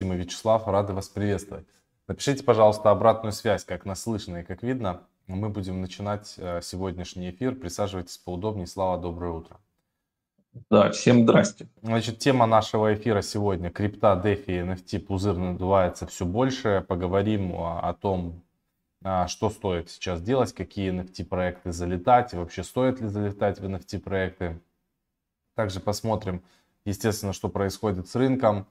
Дима Вячеслав, рады вас приветствовать. Напишите, пожалуйста, обратную связь, как нас слышно и как видно. Мы будем начинать э, сегодняшний эфир. Присаживайтесь поудобнее. Слава, доброе утро. Да, всем здрасте. Значит, тема нашего эфира сегодня крипта, дефи, NFT, пузырь надувается все больше. Поговорим о том, а, что стоит сейчас делать, какие NFT проекты залетать и вообще стоит ли залетать в NFT проекты. Также посмотрим, естественно, что происходит с рынком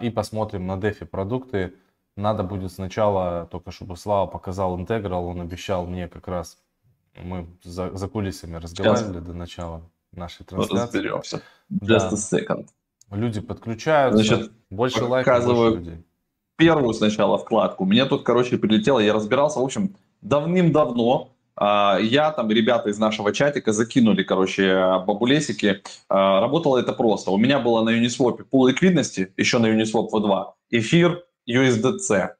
и посмотрим на дефи продукты. Надо будет сначала, только чтобы Слава показал интеграл, он обещал мне как раз, мы за, за кулисами разговаривали Сейчас. до начала нашей трансляции. Разберемся. Just да. a second. Люди подключаются, Значит, больше лайков, больше людей. Первую сначала вкладку. Мне тут, короче, прилетело, я разбирался, в общем, давным-давно а, я там, ребята из нашего чатика закинули, короче, бабулесики. А, работало это просто. У меня было на Uniswap пул ликвидности, еще на Uniswap V2, эфир, USDC.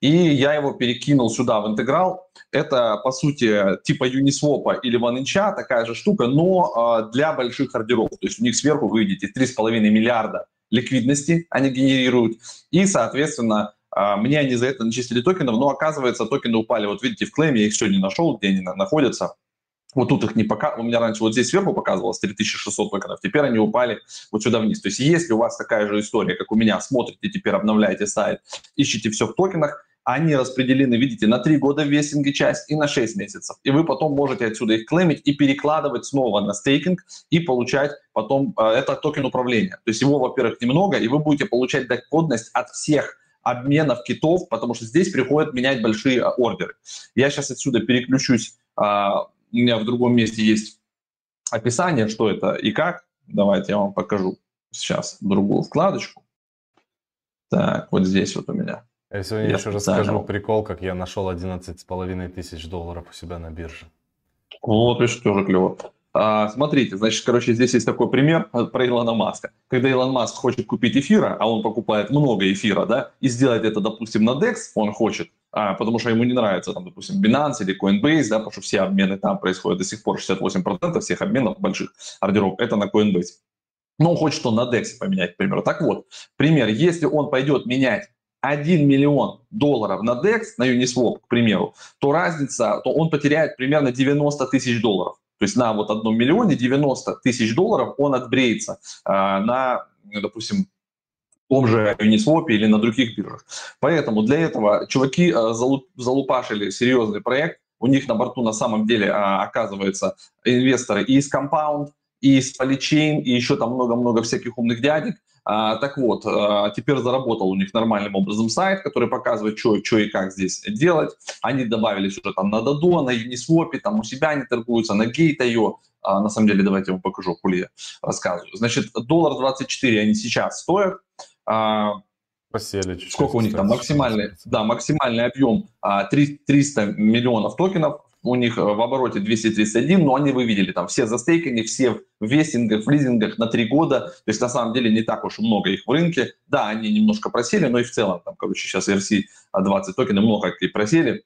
И я его перекинул сюда в интеграл. Это, по сути, типа Uniswap или OneInch, такая же штука, но э, для больших ордеров. То есть у них сверху, вы видите, 3,5 миллиарда ликвидности они генерируют. И, соответственно, мне они за это начислили токенов, но оказывается, токены упали. Вот видите, в клейме я их сегодня нашел, где они находятся. Вот тут их не пока, у меня раньше вот здесь сверху показывалось 3600 токенов, теперь они упали вот сюда вниз. То есть если у вас такая же история, как у меня, смотрите, теперь обновляете сайт, ищите все в токенах, они распределены, видите, на 3 года в часть и на 6 месяцев. И вы потом можете отсюда их клеймить и перекладывать снова на стейкинг и получать потом, э, это токен управления. То есть его, во-первых, немного, и вы будете получать доходность от всех обменов китов, потому что здесь приходят менять большие э, ордеры. Я сейчас отсюда переключусь а, у меня в другом месте есть описание, что это и как. Давайте я вам покажу сейчас другую вкладочку. Так, вот здесь вот у меня. Я сегодня я еще расскажу прикол, как я нашел 11,5 тысяч долларов у себя на бирже. Вот, видишь, тоже клево. А, смотрите, значит, короче, здесь есть такой пример про Илона Маска. Когда Илон Маск хочет купить эфира, а он покупает много эфира, да, и сделать это, допустим, на DEX, он хочет, а, потому что ему не нравится, там, допустим, Binance или Coinbase, да, потому что все обмены там происходят до сих пор, 68% всех обменов больших ордеров, это на Coinbase. Но он хочет он на DEX поменять, к примеру. Так вот, пример, если он пойдет менять 1 миллион долларов на DEX, на Uniswap, к примеру, то разница, то он потеряет примерно 90 тысяч долларов. То есть на вот одном миллионе 90 тысяч долларов он отбреется э, на, допустим, том же Uniswap или на других биржах. Поэтому для этого чуваки залуп, залупашили серьезный проект. У них на борту на самом деле э, оказывается инвесторы и из Compound, и из Polychain, и еще там много-много всяких умных дядек. А, так вот, а, теперь заработал у них нормальным образом сайт, который показывает, что, что и как здесь делать. Они добавились уже там на Dado, на Uniswap, там у себя они торгуются, на Gate.io. А, на самом деле, давайте я вам покажу, хули я рассказываю. Значит, доллар 24 они сейчас стоят. А, Посели чуть-чуть. Сколько у них там максимальный, да, максимальный объем а, 300 миллионов токенов у них э, в обороте 231, но они вы видели, там все застейканы, все в вестингах, в лизингах на три года, то есть на самом деле не так уж много их в рынке. Да, они немножко просели, но и в целом, там, короче, сейчас RC20 токены много и просели.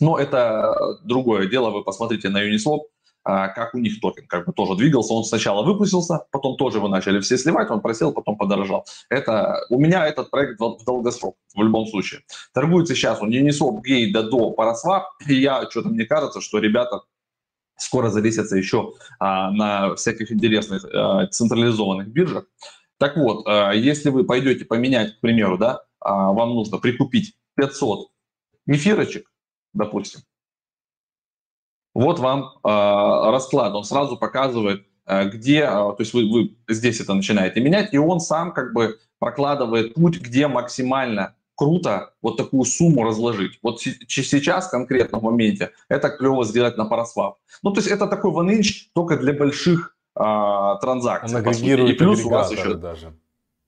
Но это другое дело, вы посмотрите на Uniswap, как у них токен как бы тоже двигался. Он сначала выпустился, потом тоже его начали все сливать, он просел, потом подорожал. Это, у меня этот проект в долгосрок в любом случае. Торгуется сейчас он Uniswap, Gate, Dado, Paraswap, и я, что-то мне кажется, что ребята скоро завесятся еще а, на всяких интересных а, централизованных биржах. Так вот, а, если вы пойдете поменять, к примеру, да, а, вам нужно прикупить 500 нефирочек, допустим, вот вам э, расклад, он сразу показывает, э, где, э, то есть вы, вы здесь это начинаете менять, и он сам как бы прокладывает путь, где максимально круто вот такую сумму разложить. Вот сейчас, конкретно в моменте, это клево сделать на парасвап. Ну, то есть это такой one inch только для больших э, транзакций. Он агрегирует и плюс у вас еще... даже.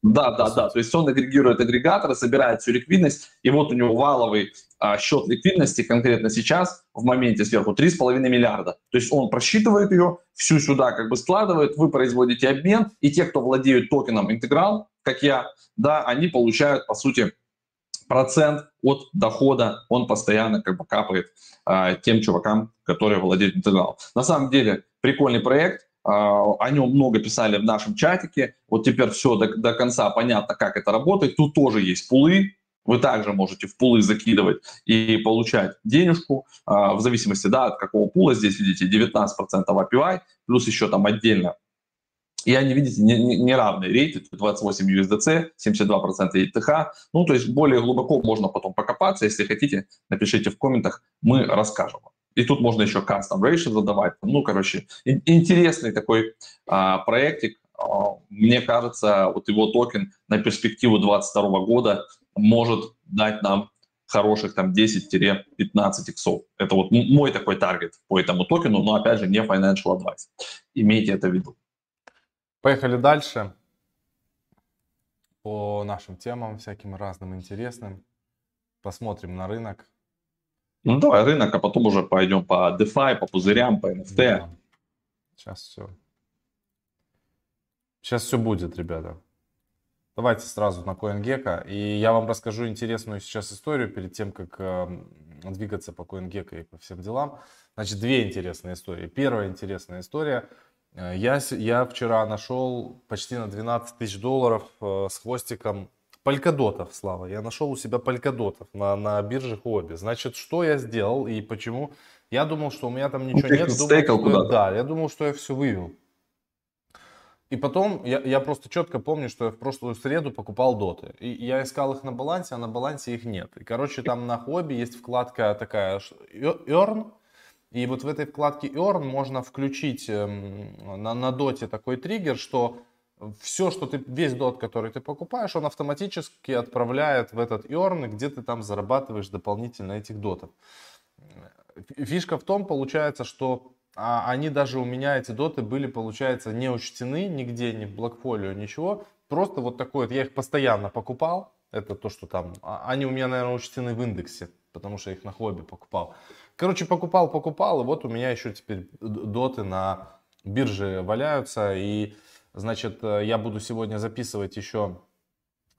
Да, да, да. То есть он агрегирует агрегаторы, собирает всю ликвидность, и вот у него валовый а, счет ликвидности конкретно сейчас в моменте сверху 3,5 миллиарда. То есть он просчитывает ее, всю сюда как бы складывает, вы производите обмен, и те, кто владеют токеном интеграл, как я, да, они получают, по сути, процент от дохода, он постоянно как бы капает а, тем чувакам, которые владеют интеграл. На самом деле прикольный проект, о нем много писали в нашем чатике. Вот теперь все до, до конца понятно, как это работает. Тут тоже есть пулы, вы также можете в пулы закидывать и получать денежку в зависимости да, от какого пула. Здесь видите 19% API, плюс еще там отдельно и они, видите, неравные не, не рейты, 28 USDC, 72% ETH. Ну, то есть более глубоко можно потом покопаться. Если хотите, напишите в комментах, мы расскажем. И тут можно еще custom ratio задавать. Ну, короче, интересный такой а, проектик. А, мне кажется, вот его токен на перспективу 2022 года может дать нам хороших там 10-15 иксов. Это вот мой такой таргет по этому токену, но опять же не financial advice. Имейте это в виду. Поехали дальше по нашим темам, всяким разным интересным. Посмотрим на рынок. Ну давай рынок, а потом уже пойдем по DeFi, по пузырям, по NFT. Да. Сейчас все. Сейчас все будет, ребята. Давайте сразу на CoinGecko. И я вам расскажу интересную сейчас историю перед тем, как э, двигаться по CoinGecko и по всем делам. Значит, две интересные истории. Первая интересная история – Э, я, я вчера нашел почти на 12 тысяч долларов э, с хвостиком полькодотов, Слава. Я нашел у себя полькодотов на, на бирже Хобби. Значит, что я сделал и почему? Я думал, что у меня там ничего нет. Думал, что я, да, я думал, что я все вывел. И потом я, я просто четко помню, что я в прошлую среду покупал доты. И я искал их на балансе, а на балансе их нет. И, короче, там на хобби есть вкладка такая Earn, и вот в этой вкладке Earn можно включить эм, на, на доте такой триггер, что все, что ты, весь дот, который ты покупаешь, он автоматически отправляет в этот Earn, где ты там зарабатываешь дополнительно этих дотов. Фишка в том, получается, что а, они даже у меня, эти доты, были, получается, не учтены нигде, ни в блокфолио, ничего. Просто вот такой вот, я их постоянно покупал. Это то, что там, а, они у меня, наверное, учтены в индексе, потому что я их на хобби покупал. Короче, покупал, покупал, и вот у меня еще теперь доты на бирже валяются. И, значит, э, я буду сегодня записывать еще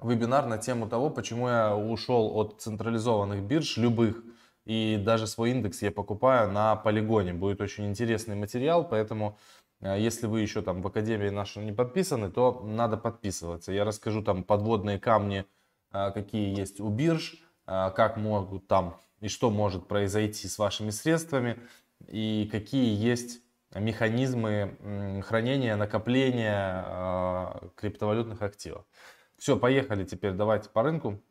вебинар на тему того, почему я ушел от централизованных бирж, любых, и даже свой индекс я покупаю на полигоне. Будет очень интересный материал, поэтому э, если вы еще там в Академии нашей не подписаны, то надо подписываться. Я расскажу там подводные камни, э, какие есть у бирж, как могут там и что может произойти с вашими средствами, и какие есть механизмы хранения, накопления э, криптовалютных активов. Все, поехали теперь, давайте по рынку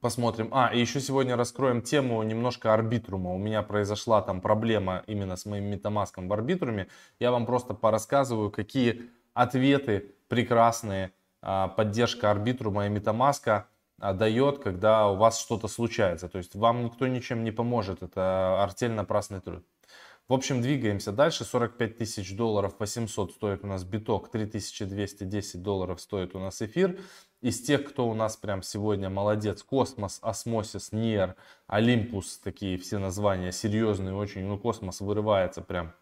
посмотрим. А, и еще сегодня раскроем тему немножко арбитрума. У меня произошла там проблема именно с моим метамаском в арбитруме. Я вам просто порассказываю, какие ответы прекрасные, а, поддержка Arbitrum а и MetaMask а а, дает, когда у вас что-то случается. То есть вам никто ничем не поможет. Это артель напрасный труд. В общем, двигаемся дальше. 45 тысяч долларов 800 стоит у нас биток, 3210 долларов стоит у нас эфир. Из тех, кто у нас прям сегодня молодец, Cosmos, Osmosis, Near, Olympus, такие все названия серьезные очень. Ну, Космос вырывается прям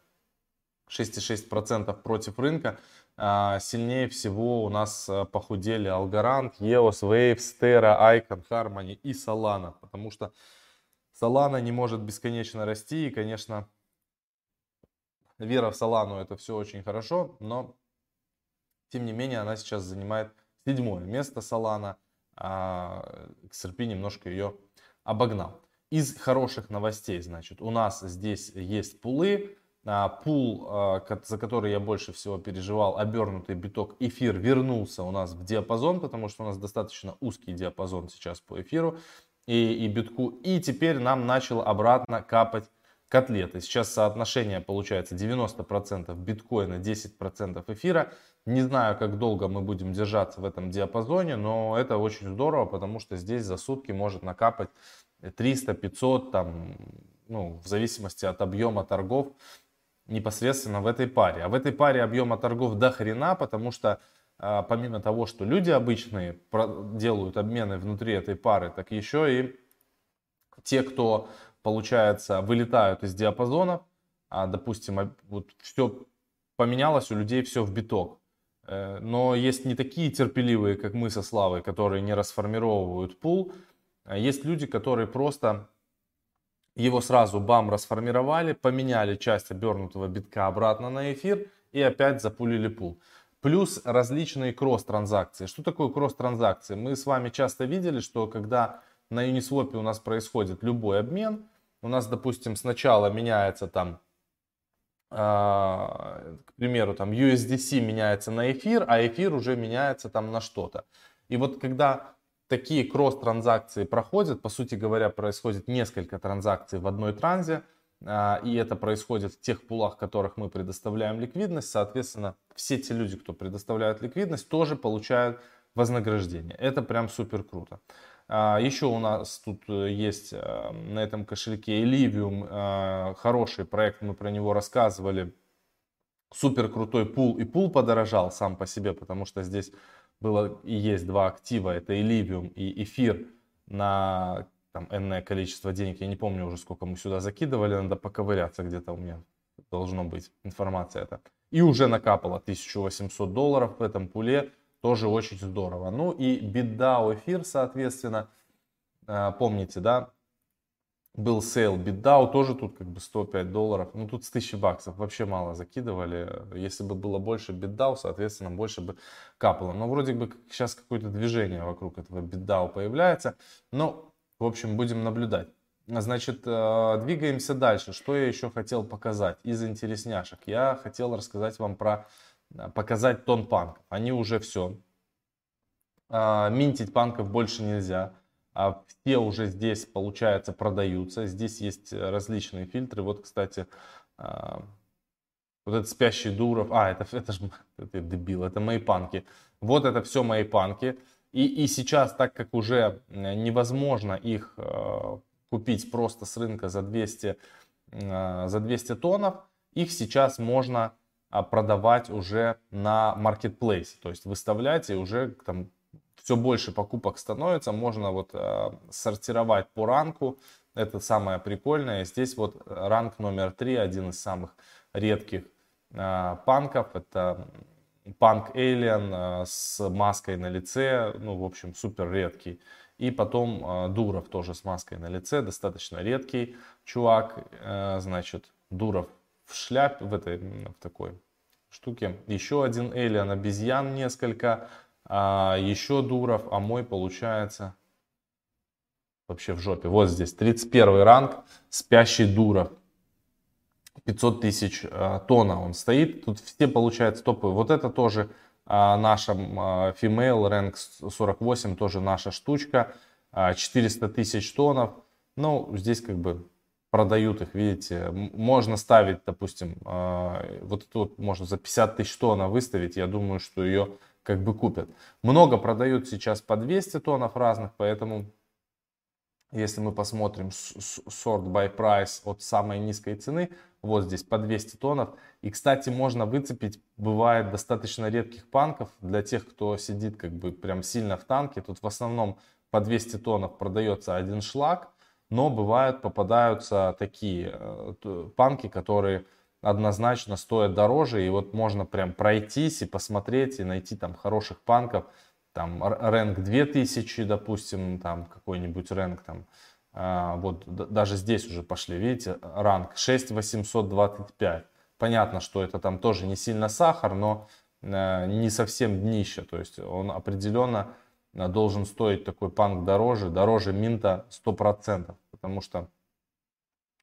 6,6% против рынка. А, сильнее всего у нас а, похудели Algorand, EOS, Waves, Terra, Icon, Harmony и Solana. Потому что Solana не может бесконечно расти. И, конечно, вера в Solana это все очень хорошо. Но, тем не менее, она сейчас занимает седьмое место Solana. А XRP немножко ее обогнал. Из хороших новостей, значит, у нас здесь есть пулы. А, пул, а, за который я больше всего переживал, обернутый биток эфир вернулся у нас в диапазон, потому что у нас достаточно узкий диапазон сейчас по эфиру и, и битку. И теперь нам начал обратно капать котлеты. Сейчас соотношение получается 90% биткоина, 10% эфира. Не знаю, как долго мы будем держаться в этом диапазоне, но это очень здорово, потому что здесь за сутки может накапать 300, 500, там, ну, в зависимости от объема торгов непосредственно в этой паре. А в этой паре объема торгов до хрена, потому что а, помимо того, что люди обычные делают обмены внутри этой пары, так еще и те, кто, получается, вылетают из диапазонов, а, допустим, вот все поменялось у людей, все в биток. Э, но есть не такие терпеливые, как мы со Славой, которые не расформировывают пул. А есть люди, которые просто его сразу бам расформировали, поменяли часть обернутого битка обратно на эфир и опять запулили пул. Плюс различные кросс-транзакции. Что такое кросс-транзакции? Мы с вами часто видели, что когда на Uniswap у нас происходит любой обмен, у нас, допустим, сначала меняется там, э, к примеру, там USDC меняется на эфир, а эфир уже меняется там на что-то. И вот когда такие кросс-транзакции проходят, по сути говоря, происходит несколько транзакций в одной транзе, а, и это происходит в тех пулах, в которых мы предоставляем ликвидность, соответственно, все те люди, кто предоставляют ликвидность, тоже получают вознаграждение. Это прям супер круто. А, еще у нас тут э, есть э, на этом кошельке Illivium, э, хороший проект, мы про него рассказывали. Супер крутой пул, и пул подорожал сам по себе, потому что здесь было и есть два актива, это Illuvium и эфир на там энное количество денег, я не помню уже сколько мы сюда закидывали, надо поковыряться где-то у меня должно быть информация это. И уже накапало 1800 долларов в этом пуле, тоже очень здорово. Ну и BitDAO эфир, соответственно, э, помните, да, был сейл BitDAO, тоже тут как бы 105 долларов, ну тут с 1000 баксов, вообще мало закидывали. Если бы было больше BitDAO, соответственно, больше бы капало. Но вроде бы сейчас какое-то движение вокруг этого BitDAO появляется, но в общем, будем наблюдать. Значит, э, двигаемся дальше. Что я еще хотел показать из интересняшек? Я хотел рассказать вам про показать тон панков. Они уже все. Э, минтить панков больше нельзя. А все уже здесь, получается, продаются. Здесь есть различные фильтры. Вот, кстати, вот этот спящий Дуров. А, это, это же это дебил, это мои панки. Вот это все мои панки. И, и сейчас, так как уже невозможно их э, купить просто с рынка за 200, э, за 200 тоннов, их сейчас можно а, продавать уже на маркетплейсе, то есть выставлять и уже там все больше покупок становится, можно вот э, сортировать по ранку, это самое прикольное. Здесь вот ранг номер три, один из самых редких э, панков, это Панк Alien э, с маской на лице, ну, в общем, супер редкий. И потом э, Дуров тоже с маской на лице, достаточно редкий чувак, э, значит, Дуров в шляпе, в этой, в такой штуке. Еще один Alien, обезьян несколько, а еще Дуров, а мой получается вообще в жопе. Вот здесь 31 ранг, спящий Дуров. 500 тысяч э, тонна он стоит. Тут все получается топовые. Вот это тоже э, наша э, Female Rank 48, тоже наша штучка. 400 тысяч тоннов. Ну, здесь как бы продают их, видите. Можно ставить, допустим, вот эту вот можно за 50 тысяч тонн выставить. Я думаю, что ее как бы купят. Много продают сейчас по 200 тоннов разных, поэтому если мы посмотрим sort by price от самой низкой цены, вот здесь по 200 тоннов. И, кстати, можно выцепить, бывает, достаточно редких панков. Для тех, кто сидит как бы прям сильно в танке, тут в основном по 200 тоннов продается один шлак. Но бывают, попадаются такие э, панки, которые однозначно стоят дороже. И вот можно прям пройтись и посмотреть, и найти там хороших панков. Там рэнк 2000, допустим, там какой-нибудь рэнк там а, вот даже здесь уже пошли, видите, ранг 6825. Понятно, что это там тоже не сильно сахар, но э, не совсем днище. То есть он определенно э, должен стоить такой панк дороже, дороже минта 100%. Потому что,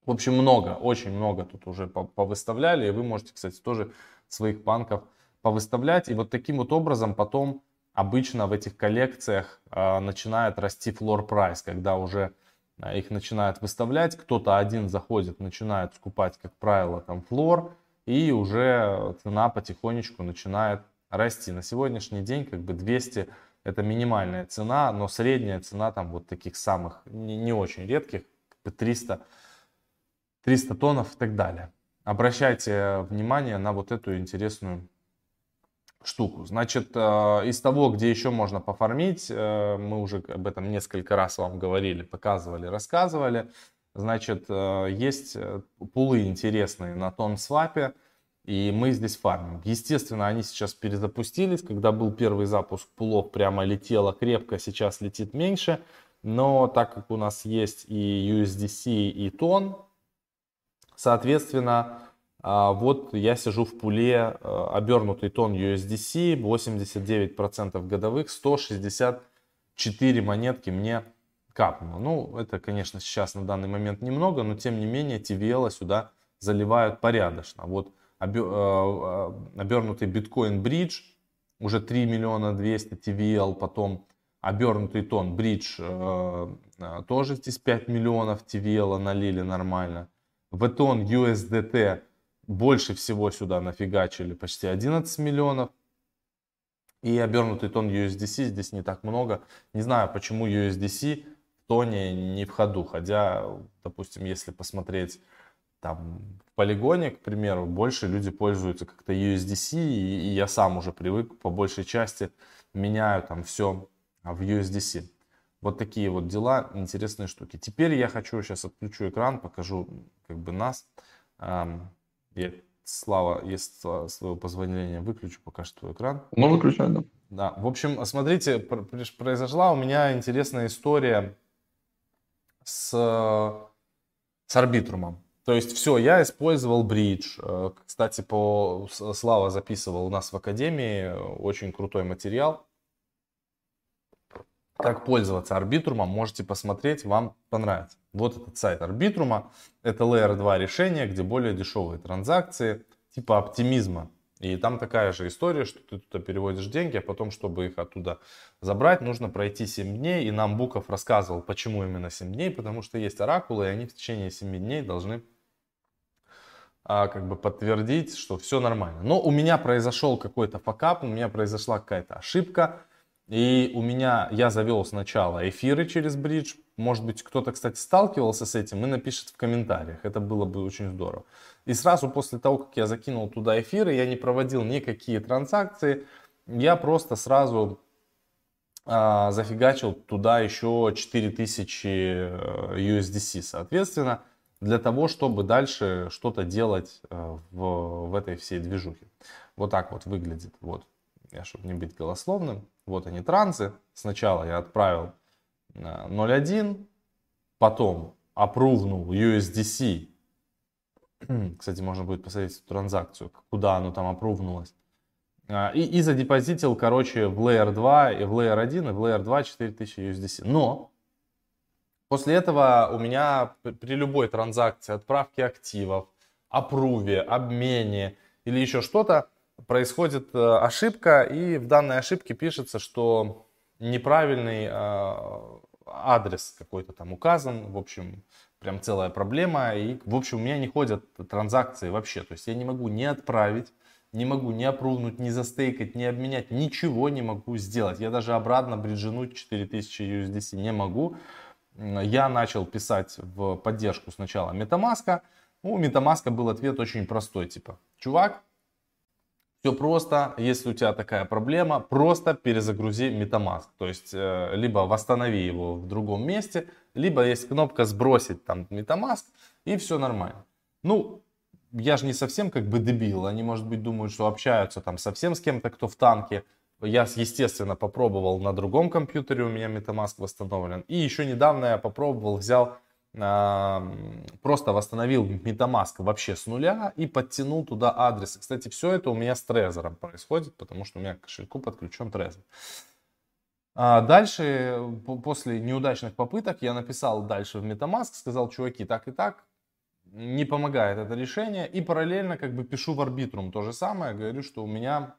в общем, много, очень много тут уже повыставляли. И вы можете, кстати, тоже своих панков повыставлять. И вот таким вот образом потом обычно в этих коллекциях э, начинает расти флор прайс, когда уже а, их начинают выставлять, кто-то один заходит, начинает скупать, как правило, там флор, и уже цена потихонечку начинает расти. На сегодняшний день как бы 200 это минимальная цена, но средняя цена там вот таких самых не, не очень редких, 300, 300 тоннов и так далее. Обращайте внимание на вот эту интересную штуку. Значит, э, из того, где еще можно пофармить, э, мы уже об этом несколько раз вам говорили, показывали, рассказывали. Значит, э, есть пулы интересные на тон свапе, и мы здесь фармим. Естественно, они сейчас перезапустились. Когда был первый запуск пулов, прямо летело крепко, сейчас летит меньше. Но так как у нас есть и USDC, и тон, соответственно, А вот я сижу в пуле, э, обернутый тон USDC, 89% годовых, 164 монетки мне капнуло. Ну, это, конечно, сейчас на данный момент немного, но тем не менее TVL сюда заливают порядочно. Вот обернутый биткоин бридж, уже 3 миллиона 200 TVL, потом обернутый тон бридж, тоже здесь 5 миллионов TVL налили нормально. В тон USDT больше всего сюда нафигачили, почти 11 миллионов. И обернутый тон USDC здесь не так много. Не знаю, почему USDC в тоне не в ходу. Хотя, допустим, если посмотреть там полигоне, к примеру, больше люди пользуются как-то USDC, и, я сам уже привык по большей части меняю там все в USDC. Вот такие вот дела, интересные штуки. Теперь я хочу, сейчас отключу экран, покажу как бы нас. Я, Слава, есть своего позволения, выключу пока что твой экран. Ну, выключай, да. Да, в общем, смотрите, произошла у меня интересная история с, с арбитрумом. То есть все, я использовал бридж. Э, кстати, по Слава записывал у нас в академии очень крутой материал. Как пользоваться арбитрумом, можете посмотреть, вам понравится. Вот этот сайт Арбитрума. Это Layer 2 решение, где более дешевые транзакции, типа оптимизма. И там такая же история, что ты туда переводишь деньги, а потом, чтобы их оттуда забрать, нужно пройти 7 дней. И нам Буков рассказывал, почему именно 7 дней, потому что есть оракулы, и они в течение 7 дней должны а, как бы подтвердить, что все нормально. Но у меня произошел какой-то факап, у меня произошла какая-то ошибка. И у меня, я завел сначала эфиры через бридж. Может быть, кто-то, кстати, сталкивался с этим и напишет в комментариях. Это было бы очень здорово. И сразу после того, как я закинул туда эфиры, я не проводил никакие транзакции. Я просто сразу а, зафигачил туда еще 4000 э, USDC, соответственно, для того, чтобы дальше что-то делать э, в, в этой всей движухе. Вот так вот выглядит. Вот, я, чтобы не быть голословным. Вот они трансы. Сначала я отправил 0.1, э, потом опрувнул USDC. Кстати, можно будет посмотреть эту транзакцию, куда оно там опрувнулось. Э, и, и задепозитил, короче, в Layer 2 и в Layer 1 и в Layer 2 4000 USDC. Но после этого у меня при любой транзакции, отправке активов, опруве, обмене или еще что-то, происходит э, ошибка, и в данной ошибке пишется, что неправильный э, адрес какой-то там указан, в общем, прям целая проблема, и, в общем, у меня не ходят транзакции вообще, то есть я не могу не отправить, не могу не опрувнуть, не застейкать, не обменять, ничего не могу сделать. Я даже обратно бриджинуть 4000 USDC не могу. Я начал писать в поддержку сначала MetaMask. У MetaMask был ответ очень простой, типа, чувак, все просто, если у тебя такая проблема, просто перезагрузи MetaMask. То есть, э, либо восстанови его в другом месте, либо есть кнопка сбросить там MetaMask, и все нормально. Ну, я же не совсем как бы дебил. Они, может быть, думают, что общаются там совсем с кем-то, кто в танке. Я, естественно, попробовал на другом компьютере, у меня MetaMask восстановлен. И еще недавно я попробовал, взял просто восстановил MetaMask вообще с нуля и подтянул туда адрес. Кстати, все это у меня с Trezor происходит, потому что у меня к кошельку подключен Trezor. А дальше, после неудачных попыток, я написал дальше в MetaMask, сказал, чуваки, так и так, не помогает это решение. И параллельно как бы пишу в Arbitrum то же самое, говорю, что у меня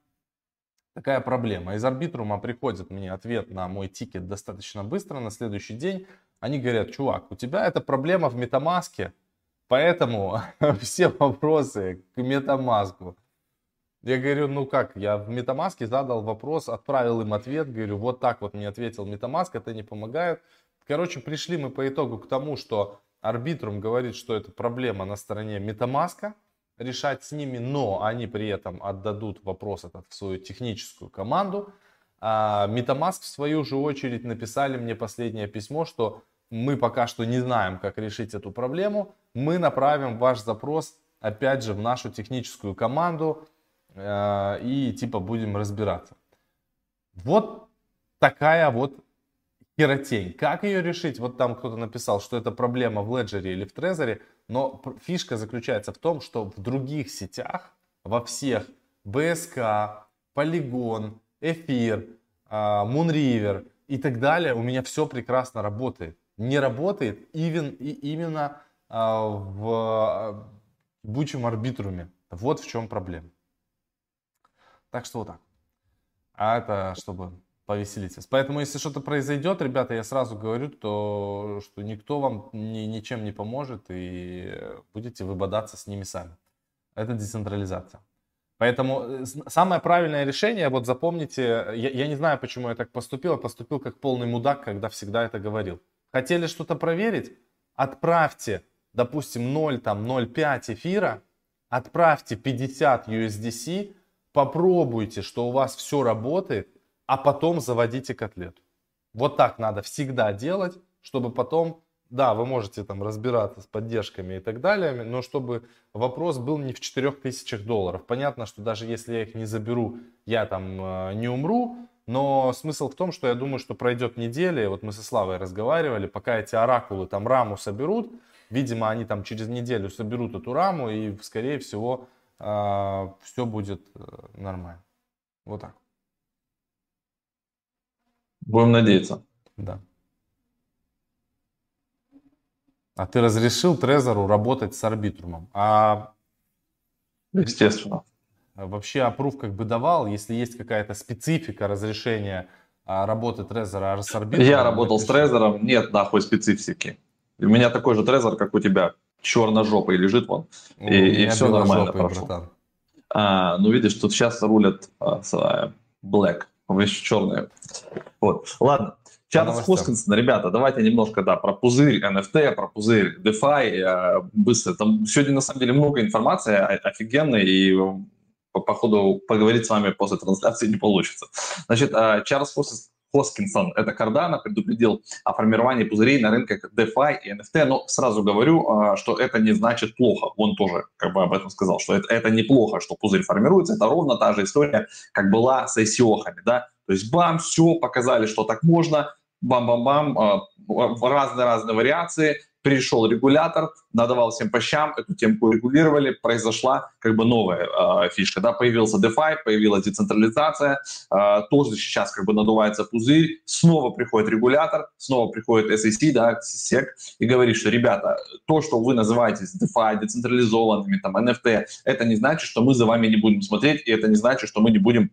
такая проблема. Из Arbitrum приходит мне ответ на мой тикет достаточно быстро, на следующий день. Они говорят, чувак, у тебя эта проблема в метамаске, поэтому все вопросы к метамаску. Я говорю, ну как, я в метамаске задал вопрос, отправил им ответ, говорю, вот так вот мне ответил метамаск, это не помогает. Короче, пришли мы по итогу к тому, что арбитрум говорит, что это проблема на стороне метамаска, решать с ними, но они при этом отдадут вопрос этот в свою техническую команду. А Metamask в свою же очередь написали мне последнее письмо, что мы пока что не знаем, как решить эту проблему. Мы направим ваш запрос опять же в нашу техническую команду э, и типа будем разбираться. Вот такая вот херотень. Как ее решить? Вот там кто-то написал, что это проблема в Ledger или в Trezor, но фишка заключается в том, что в других сетях, во всех BSK, Polygon, Эфир, Moonriver и так далее, у меня все прекрасно работает. Не работает even, и именно а, в бучем арбитруме. Вот в чем проблема. Так что вот так. А это чтобы повеселитесь. Поэтому, если что-то произойдет, ребята, я сразу говорю, то что никто вам ни, ничем не поможет и будете выбодаться с ними сами. Это децентрализация. Поэтому э, самое правильное решение, вот запомните, я, я не знаю, почему я так поступил, поступил как полный мудак, когда всегда это говорил. Хотели что-то проверить? Отправьте, допустим, 0, там, 0,5 эфира, отправьте 50 USDC, попробуйте, что у вас все работает, а потом заводите котлету. Вот так надо всегда делать, чтобы потом, да, вы можете там разбираться с поддержками и так далее, но чтобы вопрос был не в 4000 долларов. Понятно, что даже если я их не заберу, я там э, не умру, но смысл в том, что я думаю, что пройдет неделя, вот мы со Славой разговаривали, пока эти оракулы там раму соберут, видимо, они там через неделю соберут эту раму, и, скорее всего, э, все будет э, нормально. Вот так. Будем надеяться. Да. А ты разрешил Трезору работать с арбитрумом. А Естественно. Вообще опруф как бы давал, если есть какая-то специфика разрешения а, работы Трезора с арбитрумом. Я работал с Трезором, нет нахуй специфики. У меня такой же Трезор, как у тебя. Черно-жопой лежит вон. У и, и все нормально прошло. Братан. А, ну видишь, тут сейчас рулят а, с, Black еще черные. Вот. Ладно. Чарльз Хоскинсон, ребята, давайте немножко, да, про пузырь NFT, про пузырь DeFi, э, быстро. Там сегодня, на самом деле, много информации офигенной, и по, по ходу поговорить с вами после трансляции не получится. Значит, э, Чарльз Хоскинсон, это Cardano, предупредил о формировании пузырей на рынках DeFi и NFT, но сразу говорю, э, что это не значит плохо. Он тоже как бы об этом сказал, что это, это неплохо, что пузырь формируется, это ровно та же история, как была с ICO, да, то есть бам, все, показали, что так можно, бам-бам-бам, а, разные-разные вариации, пришел регулятор, надавал всем по щам, эту темку регулировали, произошла как бы новая э, фишка, да, появился DeFi, появилась децентрализация, э, тоже сейчас как бы надувается пузырь, снова приходит регулятор, снова приходит SEC, да, SEC, и говорит, что, ребята, то, что вы называете DeFi, децентрализованными, там, NFT, это не значит, что мы за вами не будем смотреть, и это не значит, что мы не будем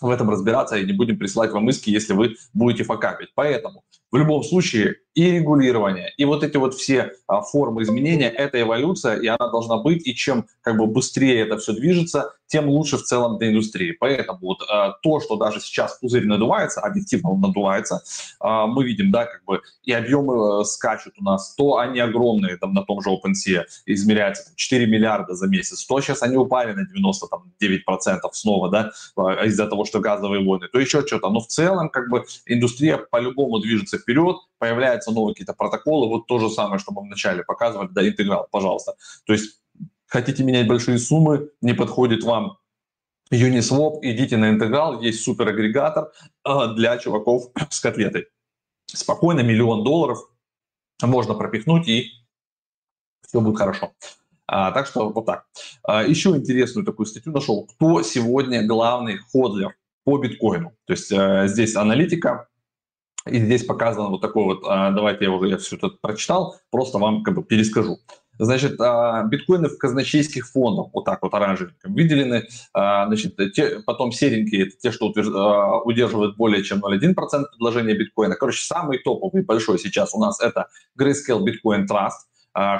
в этом разбираться и не будем присылать вам иски, если вы будете факапить. Поэтому в любом случае и регулирование, и вот эти вот все а, формы изменения – это эволюция, и она должна быть, и чем как бы быстрее это все движется, тем лучше в целом для индустрии. Поэтому вот а, то, что даже сейчас пузырь надувается, объективно он надувается, а, мы видим, да, как бы и объемы а, скачут у нас, то они огромные, там на том же OpenSea измеряются там, 4 миллиарда за месяц, то сейчас они упали на 99% снова, да, а, из-за того, что газовые войны, то еще что-то. Но в целом как бы индустрия по-любому движется вперед, появляются новые какие-то протоколы, вот то же самое, что мы вначале показывали, да, интеграл, пожалуйста. То есть хотите менять большие суммы, не подходит вам Uniswap, идите на интеграл, есть суперагрегатор э, для чуваков с котлетой. Спокойно миллион долларов можно пропихнуть и все будет хорошо. А, так что вот так. А, еще интересную такую статью нашел. Кто сегодня главный ходлер по биткоину? То есть а, здесь аналитика, и здесь показано вот такой вот, а, давайте я уже я все это прочитал, просто вам как бы перескажу. Значит, а, биткоины в казначейских фондах, вот так вот оранжевеньким, выделены. А, значит, те, потом серенькие, это те, что удерживают более чем 0,1% предложения биткоина. Короче, самый топовый большой сейчас у нас это Grayscale Bitcoin Trust.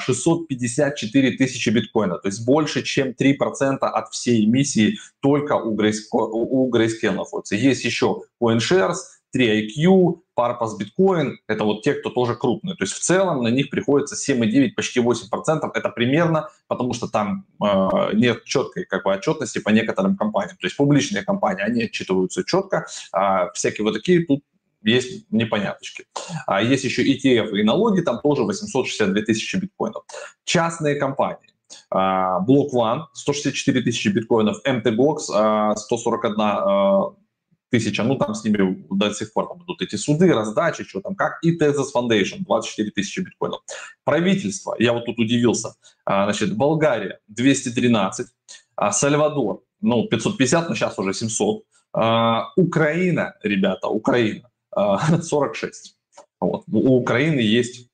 654 тысячи биткоина, то есть больше, чем 3% от всей эмиссии только у Grayscale, у Grayscale находится. Есть еще CoinShares, 3IQ, Parpas Bitcoin, это вот те, кто тоже крупные. То есть в целом на них приходится 7,9, почти 8%. Это примерно, потому что там э, нет четкой как бы, отчетности по некоторым компаниям. То есть публичные компании, они отчитываются четко, а всякие вот такие тут есть непоняточки. А есть еще ETF и налоги, там тоже 862 тысячи биткоинов. Частные компании. Block One 164 тысячи биткоинов, MTGOX 141 тысяча, ну там с ними до сих пор там идут эти суды, раздачи, что там как, и Tezos Foundation 24 тысячи биткоинов. Правительство, я вот тут удивился, а, значит, Болгария 213, а, Сальвадор, ну 550, но сейчас уже 700, а, Украина, ребята, Украина 46. Вот. У Украины есть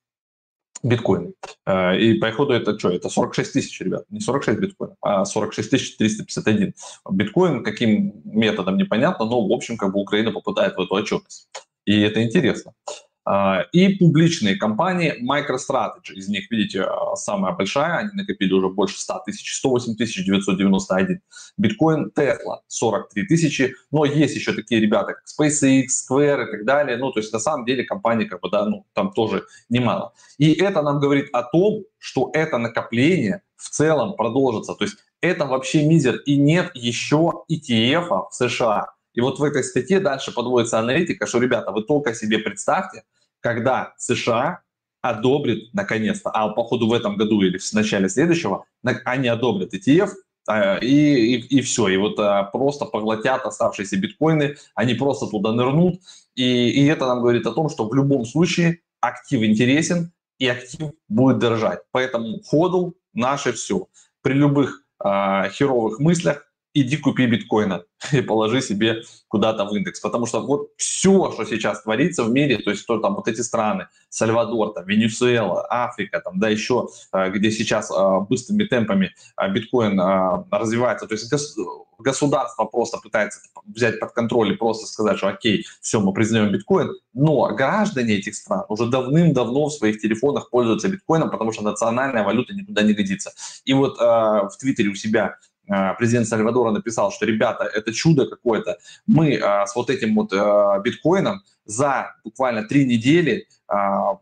биткоин. Э, и по ходу это что? Это 46 тысяч, ребят. Не 46 биткоинов, а 46 тысяч 351. Биткоин каким методом непонятно, но в общем как бы Украина попадает в эту отчетность. И это интересно. А, и публичные компании MicroStrategy, из них, видите, а, самая большая, они накопили уже больше 100 тысяч, 108 тысяч 991. Биткоин Tesla 43 тысячи, но есть еще такие ребята, как SpaceX, Square и так далее. Ну, то есть на самом деле компании, как бы, да, ну, там тоже немало. И это нам говорит о том, что это накопление в целом продолжится. То есть это вообще мизер. И нет еще ETF в США. И вот в этой статье дальше подводится аналитика, что, ребята, вы только себе представьте, когда США одобрит наконец-то, а по ходу в этом году или в начале следующего, они одобрят ETF, а, и, и, и все, и вот а, просто поглотят оставшиеся биткоины, они просто туда нырнут, и, и это нам говорит о том, что в любом случае актив интересен, и актив будет дорожать. Поэтому ходу наше все. При любых э, херовых мыслях иди купи биткоина и положи себе куда-то в индекс. Потому что вот все, что сейчас творится в мире, то есть что там вот эти страны, Сальвадор, там, Венесуэла, Африка, там, да, еще, э, где сейчас э, быстрыми темпами э, биткоин развивается, то есть государство просто пытается взять под контроль и просто сказать, что окей, все, мы признаем биткоин, но граждане этих стран уже давным-давно в своих телефонах пользуются биткоином, потому что национальная валюта никуда не годится. И вот э, в Твиттере у себя а, президент Сальвадора написал, что, ребята, это чудо какое-то. Мы а, с вот этим вот а, биткоином за буквально три недели а,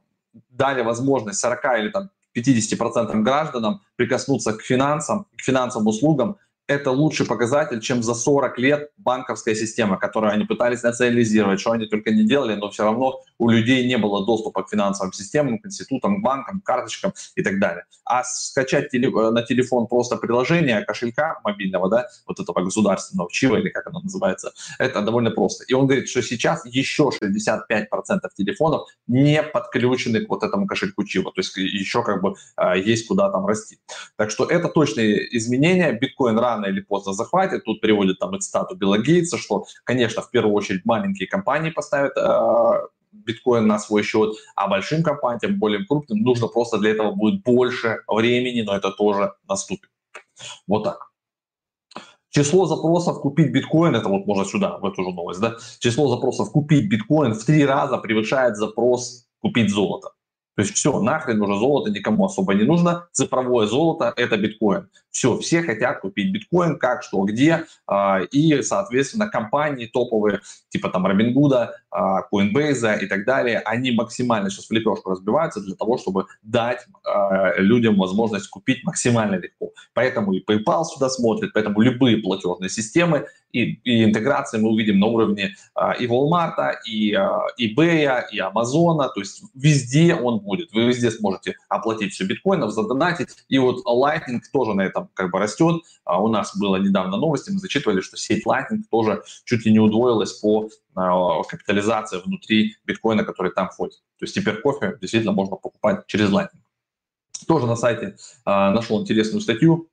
дали возможность 40 или там 50% гражданам прикоснуться к финансам, к финансовым услугам это лучший показатель, чем за 40 лет банковская система, которую они пытались национализировать, что они только не делали, но все равно у людей не было доступа к финансовым системам, к институтам, к банкам, к карточкам и так далее. А скачать теле, э, на телефон просто приложение кошелька мобильного, да, вот этого государственного, ЧИВа или как оно называется, это довольно просто. И он говорит, что сейчас еще 65% телефонов не подключены к вот этому кошельку ЧИВа, то есть еще как бы э, есть куда там расти. Так что это точные изменения. Биткоин рано или поздно захватит. Тут приводит там цитату Билла Гейтса, что, конечно, в первую очередь маленькие компании поставят э, биткоин на свой счет, а большим компаниям, более крупным, нужно просто для этого будет больше времени, но это тоже наступит. Вот так. Число запросов купить биткоин, это вот можно сюда, в эту же новость, да, число запросов купить биткоин в три раза превышает запрос купить золото. То есть все, нахрен уже золото никому особо не нужно. Цифровое золото – это биткоин. Все, все хотят купить биткоин, как, что, где. А, и, соответственно, компании топовые, типа там Robinhood, а, Coinbase и так далее, они максимально сейчас в лепешку разбиваются для того, чтобы дать а, людям возможность купить максимально легко. Поэтому и PayPal сюда смотрит, поэтому любые платежные системы и, и интеграции мы увидим на уровне и Walmart, и eBay, и Amazon, то есть везде он будет. Вы везде сможете оплатить все биткоинов, задонатить. И вот Lightning тоже на этом как бы растет. А у нас было недавно новости, мы зачитывали, что сеть Lightning тоже чуть ли не удвоилась по а, капитализации внутри биткоина, который там входит. То есть теперь кофе действительно можно покупать через Lightning. Тоже на сайте а, нашел интересную статью.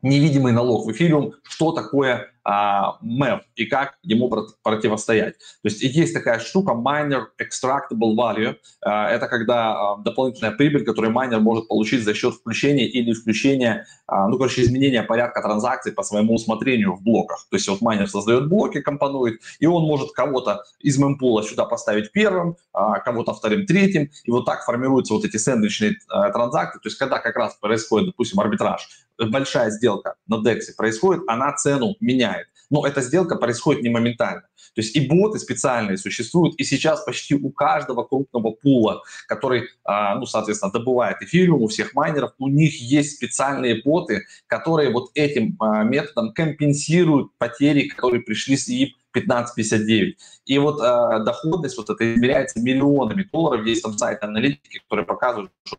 Невидимый налог в эфириум. Что такое а, MEV и как ему противостоять. То есть есть такая штука minor extractable value. А, это когда а, дополнительная прибыль, которую майнер может получить за счет включения или исключения, ну, короче, изменения порядка транзакций по своему усмотрению в блоках. То есть вот майнер создает блоки, компонует, и он может кого-то из мемпула сюда поставить первым, кого-то вторым, третьим, и вот так формируются вот эти сэндвичные транзакции. То есть когда как раз происходит, допустим, арбитраж, большая сделка на DEX происходит, она цену меняет. Но эта сделка происходит не моментально. То есть и боты специальные существуют, и сейчас почти у каждого крупного пула, который, а, ну, соответственно, добывает эфириум, у всех майнеров, у них есть специальные боты, которые вот этим а, методом компенсируют потери, которые пришли с ИИП 1559. И вот э, доходность вот это измеряется миллионами долларов. Есть там сайт аналитики, которые показывают, что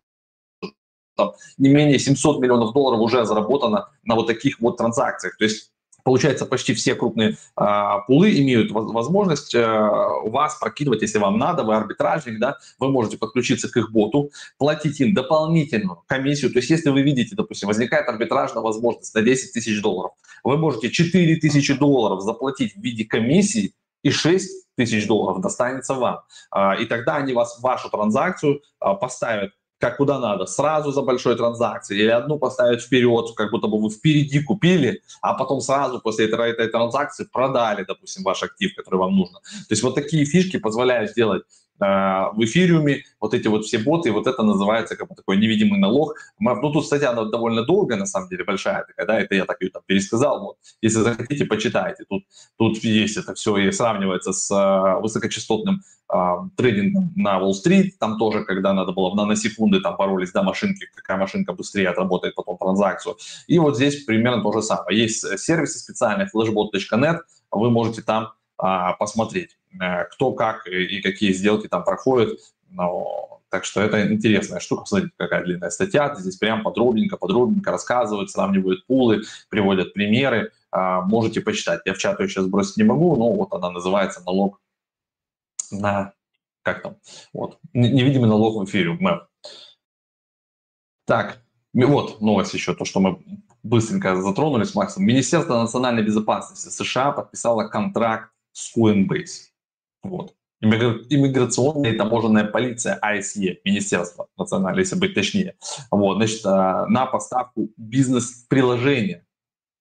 там не менее 700 миллионов долларов уже заработано на вот таких вот транзакциях. То есть Получается, почти все крупные э, пулы имеют возможность э, вас прокидывать, если вам надо, вы арбитражник, да, вы можете подключиться к их боту, платить им дополнительную комиссию. То есть, если вы видите, допустим, возникает арбитражная возможность на 10 тысяч долларов, вы можете 4 тысячи долларов заплатить в виде комиссии, и 6 тысяч долларов достанется вам. Э, и тогда они вас вашу транзакцию э, поставят как куда надо, сразу за большой транзакцией, или одну поставить вперед, как будто бы вы впереди купили, а потом сразу после этой, этой транзакции продали, допустим, ваш актив, который вам нужно. То есть вот такие фишки позволяют сделать в эфириуме вот эти вот все боты, вот это называется как бы такой невидимый налог. Ну, тут статья она довольно долгая, на самом деле, большая такая, да, это я так ее там пересказал, вот. Если захотите, почитайте. Тут, тут есть это все и сравнивается с э, высокочастотным трейдинг на Уолл-стрит, там тоже, когда надо было в наносекунды, там боролись, да, машинки, какая машинка быстрее отработает потом транзакцию. И вот здесь примерно то же самое. Есть сервисы специальные, flashbot.net, вы можете там а, посмотреть, э, кто как и какие сделки там проходят. Но, так что это интересная штука. Смотрите, какая длинная статья. Здесь прям подробненько, подробненько рассказывают, сравнивают пулы, приводят примеры. А, можете почитать. Я в чат ее сейчас бросить не могу, но вот она называется «Налог на, как там, вот, невидимый налог в эфире, мэп. Так, вот новость еще, то, что мы быстренько затронули с Максом. Министерство национальной безопасности США подписало контракт с Coinbase. Вот. Иммиграционная и таможенная полиция ISE, Министерство национальной, если быть точнее, вот, значит, а, на поставку бизнес-приложения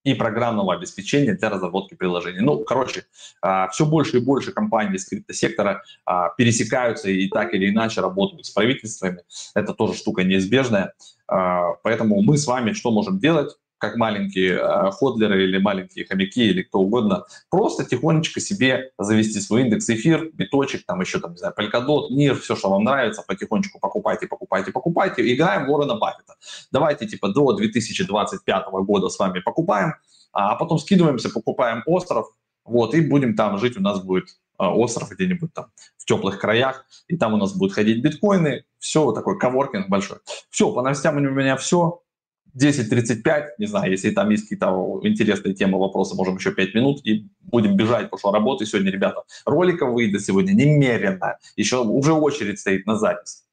и программного обеспечения для разработки приложений. Ну, короче, а, все больше и больше компаний из криптосектора а, пересекаются и так или иначе работают с правительствами. Это тоже штука неизбежная. Поэтому мы с вами что можем делать? Как маленькие э, ходлеры или маленькие хомяки или кто угодно, просто тихонечко себе завести свой индекс эфир, биточек, там еще, там, не знаю, Polkadot, NIR, все, что вам нравится, потихонечку покупайте, покупайте, покупайте, играем в Уоррена Баффета. Давайте типа до 2025 года с вами покупаем, а потом скидываемся, покупаем остров, вот, и будем там жить, у нас будет э, остров где-нибудь там в теплых краях, и там у нас будут ходить биткоины, все, такой коворкинг большой. Все, по новостям у меня все, 10.35, не знаю, если там есть какие-то интересные темы, вопросы, можем еще 5 минут и будем бежать, что работы сегодня, ребята. Роликов выйдет сегодня немерено. Еще уже очередь стоит на запись.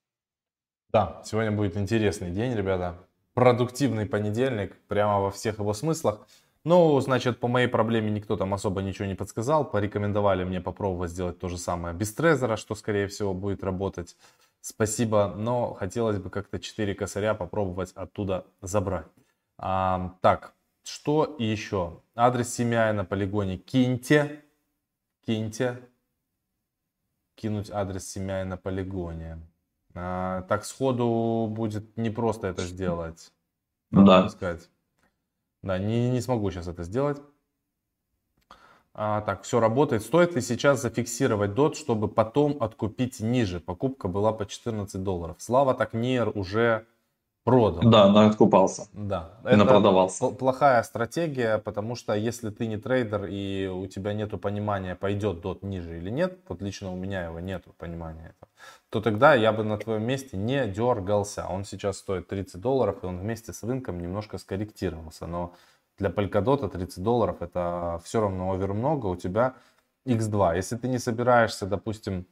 Да, сегодня будет интересный день, ребята. Продуктивный понедельник, прямо во всех его смыслах. Ну, значит, по моей проблеме никто там особо ничего не подсказал. Порекомендовали мне попробовать сделать то же самое без трезора, что, скорее всего, будет работать. Спасибо, но хотелось бы как-то 4 косаря попробовать оттуда забрать. А, так, что еще? Адрес CMI на полигоне киньте. Киньте. Кинуть адрес CMI на полигоне. А, так, сходу будет непросто это сделать. да. Сказать. Да, не, не смогу сейчас это сделать. А, так, все работает. Стоит ли сейчас зафиксировать DOT, чтобы потом откупить ниже? Покупка была по 14 долларов. Слава так Нир уже продал. Да, на откупался. Да. Это продавался. плохая стратегия, потому что если ты не трейдер и у тебя нет понимания, пойдет DOT ниже или нет, вот лично у меня его нет понимания этого, то тогда я бы на твоем месте не дергался. Он сейчас стоит 30 долларов, и он вместе с рынком немножко скорректировался. Но для Polkadot 30 долларов это все равно овер много, у тебя x2. Если ты не собираешься, допустим,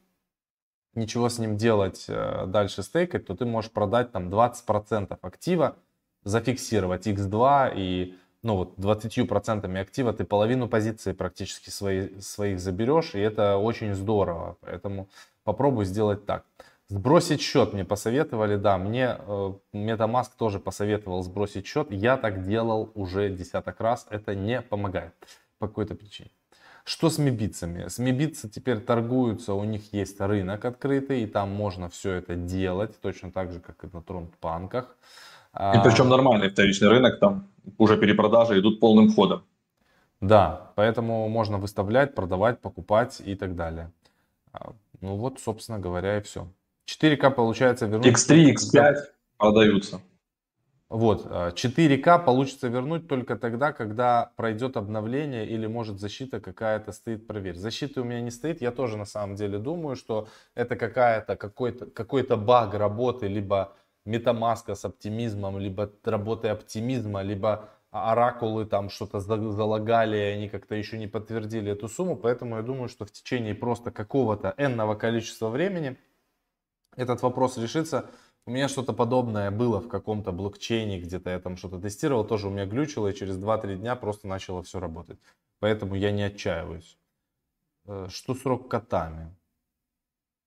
ничего с ним делать э, дальше стейкать, то ты можешь продать там 20% актива, зафиксировать x2 и ну вот 20% актива ты половину позиции практически свои, своих заберешь, и это очень здорово. Поэтому попробуй сделать так. Сбросить счет мне посоветовали, да, мне э, MetaMask тоже посоветовал сбросить счет. Я так делал уже десяток раз, это не помогает по какой-то причине. Что с мебицами? С мебицы теперь торгуются, у них есть рынок открытый, и там можно все это делать, точно так же, как и на тронпанках. И причем нормальный вторичный рынок, там уже перепродажи идут полным ходом. Да, поэтому можно выставлять, продавать, покупать и так далее. А, ну вот, собственно говоря, и все. 4К получается вернуть. X3, X5 продаются. Вот, 4К а, получится вернуть только тогда, когда пройдет обновление или может защита какая-то стоит, проверь. Защиты у меня не стоит, я тоже на самом деле думаю, что это какая-то какой-то какой-то баг работы, либо метамаска с оптимизмом, либо работы оптимизма, либо оракулы там что-то залагали, и они как-то еще не подтвердили эту сумму, поэтому я думаю, что в течение просто какого-то энного количества времени этот вопрос решится. У меня что-то подобное было в каком-то блокчейне, где-то я там что-то тестировал, тоже у меня глючило, и через 2-3 дня просто начало все работать. Поэтому я не отчаиваюсь. Э, что с рок-котами?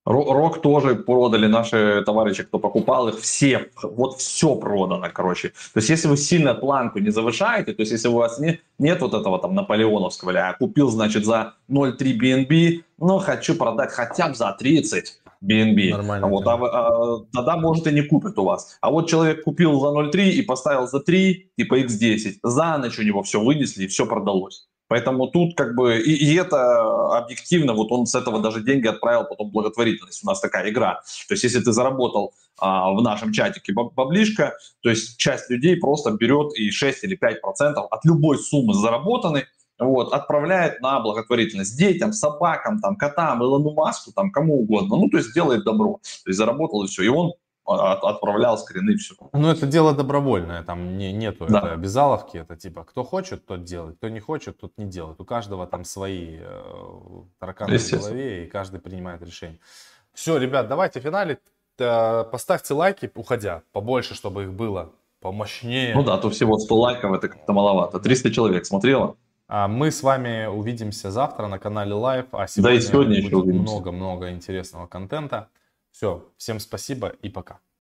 Рок тоже продали наши товарищи, кто покупал их, все, вот все продано, короче. То есть, если вы сильно планку не завышаете, то есть, если у вас не, нет вот этого там наполеоновского, а купил, значит, за 0,3 BNB, но хочу продать хотя бы за 30 BNB, Нормально, вот, а, а, тогда, может, и не купит у вас. А вот человек купил за 0,3 и поставил за 3, типа X10, за ночь у него все вынесли и все продалось. Поэтому тут как бы, и, и это объективно, вот он с этого даже деньги отправил потом благотворительность. У нас такая игра. То есть если ты заработал а, в нашем чатике баблишко, то есть часть людей просто берет и 6 или 5 процентов от любой суммы заработанной, вот, отправляет на благотворительность детям, собакам, там, котам, Илону Маску, там, кому угодно. Ну, то есть делает добро. То есть заработал и все. И он от, отправлял скрины, все. Ну, это дело добровольное, там не, нету да. это обязаловки, это типа, кто хочет, тот делает, кто не хочет, тот не делает. У каждого там свои э, тараканы в голове, и каждый принимает решение. Все, ребят, давайте финалить. Э, поставьте лайки, уходя, побольше, чтобы их было, помощнее. Ну да, то всего 100 лайков, это как-то маловато. 300 человек смотрело. А мы с вами увидимся завтра на канале Live, а сегодня, да и сегодня будет много-много интересного контента. Все, всем спасибо и пока.